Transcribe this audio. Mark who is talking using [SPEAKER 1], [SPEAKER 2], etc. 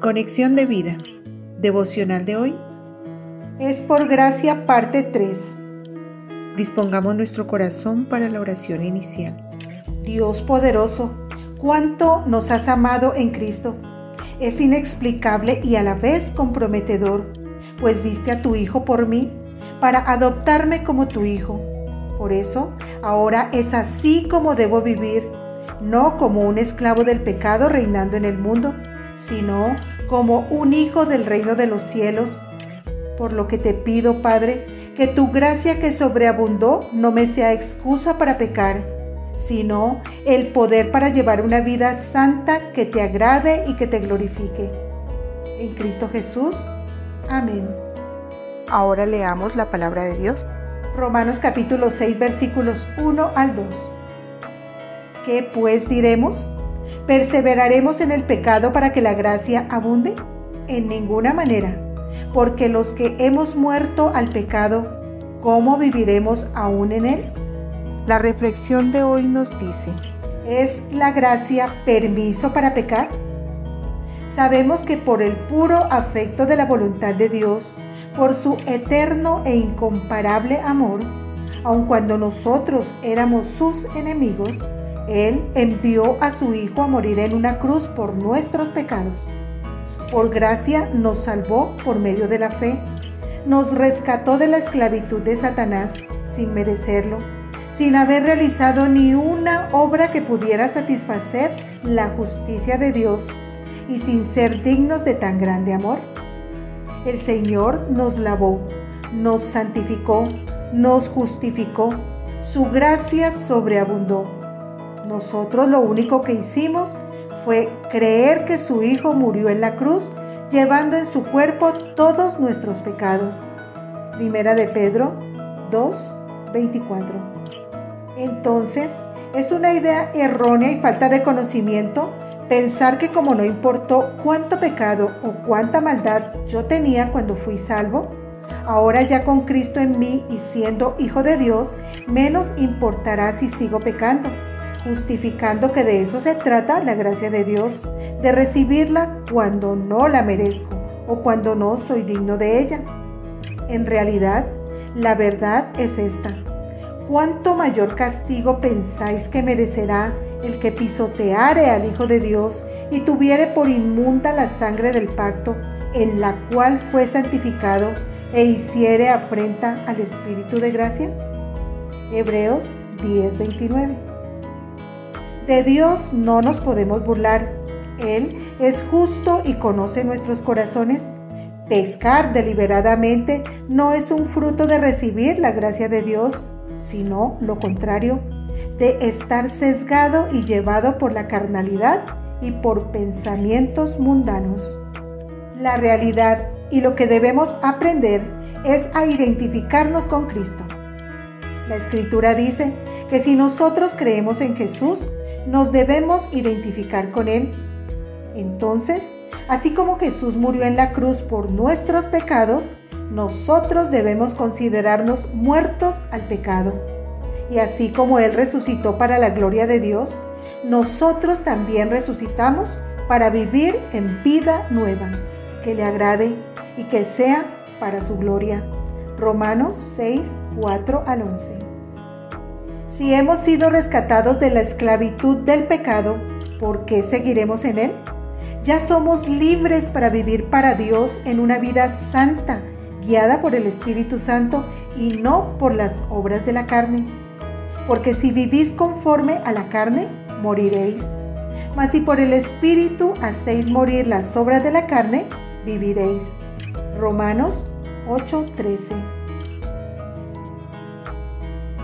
[SPEAKER 1] Conexión de vida. Devocional de hoy.
[SPEAKER 2] Es por gracia parte 3.
[SPEAKER 1] Dispongamos nuestro corazón para la oración inicial.
[SPEAKER 2] Dios poderoso, cuánto nos has amado en Cristo. Es inexplicable y a la vez comprometedor, pues diste a tu Hijo por mí, para adoptarme como tu Hijo. Por eso, ahora es así como debo vivir, no como un esclavo del pecado reinando en el mundo, sino como un hijo del reino de los cielos. Por lo que te pido, Padre, que tu gracia que sobreabundó no me sea excusa para pecar, sino el poder para llevar una vida santa que te agrade y que te glorifique. En Cristo Jesús. Amén.
[SPEAKER 1] Ahora leamos la palabra de Dios.
[SPEAKER 2] Romanos capítulo 6 versículos 1 al 2. ¿Qué pues diremos? ¿Perseveraremos en el pecado para que la gracia abunde? En ninguna manera, porque los que hemos muerto al pecado, ¿cómo viviremos aún en él?
[SPEAKER 1] La reflexión de hoy nos dice,
[SPEAKER 2] ¿es la gracia permiso para pecar? Sabemos que por el puro afecto de la voluntad de Dios, por su eterno e incomparable amor, aun cuando nosotros éramos sus enemigos, él envió a su Hijo a morir en una cruz por nuestros pecados. Por gracia nos salvó por medio de la fe. Nos rescató de la esclavitud de Satanás sin merecerlo, sin haber realizado ni una obra que pudiera satisfacer la justicia de Dios y sin ser dignos de tan grande amor. El Señor nos lavó, nos santificó, nos justificó. Su gracia sobreabundó nosotros lo único que hicimos fue creer que su Hijo murió en la cruz, llevando en su cuerpo todos nuestros pecados. Primera de Pedro 2, 24. Entonces, es una idea errónea y falta de conocimiento pensar que como no importó cuánto pecado o cuánta maldad yo tenía cuando fui salvo, ahora ya con Cristo en mí y siendo hijo de Dios, menos importará si sigo pecando justificando que de eso se trata la gracia de Dios, de recibirla cuando no la merezco o cuando no soy digno de ella. En realidad, la verdad es esta. ¿Cuánto mayor castigo pensáis que merecerá el que pisoteare al Hijo de Dios y tuviere por inmunda la sangre del pacto en la cual fue santificado e hiciere afrenta al Espíritu de gracia? Hebreos 10:29 de Dios no nos podemos burlar. Él es justo y conoce nuestros corazones. Pecar deliberadamente no es un fruto de recibir la gracia de Dios, sino lo contrario, de estar sesgado y llevado por la carnalidad y por pensamientos mundanos. La realidad y lo que debemos aprender es a identificarnos con Cristo. La escritura dice que si nosotros creemos en Jesús, nos debemos identificar con Él. Entonces, así como Jesús murió en la cruz por nuestros pecados, nosotros debemos considerarnos muertos al pecado. Y así como Él resucitó para la gloria de Dios, nosotros también resucitamos para vivir en vida nueva, que le agrade y que sea para su gloria. Romanos 6, 4 al 11. Si hemos sido rescatados de la esclavitud del pecado, ¿por qué seguiremos en él? Ya somos libres para vivir para Dios en una vida santa, guiada por el Espíritu Santo y no por las obras de la carne. Porque si vivís conforme a la carne, moriréis. Mas si por el Espíritu hacéis morir las obras de la carne, viviréis. Romanos 8:13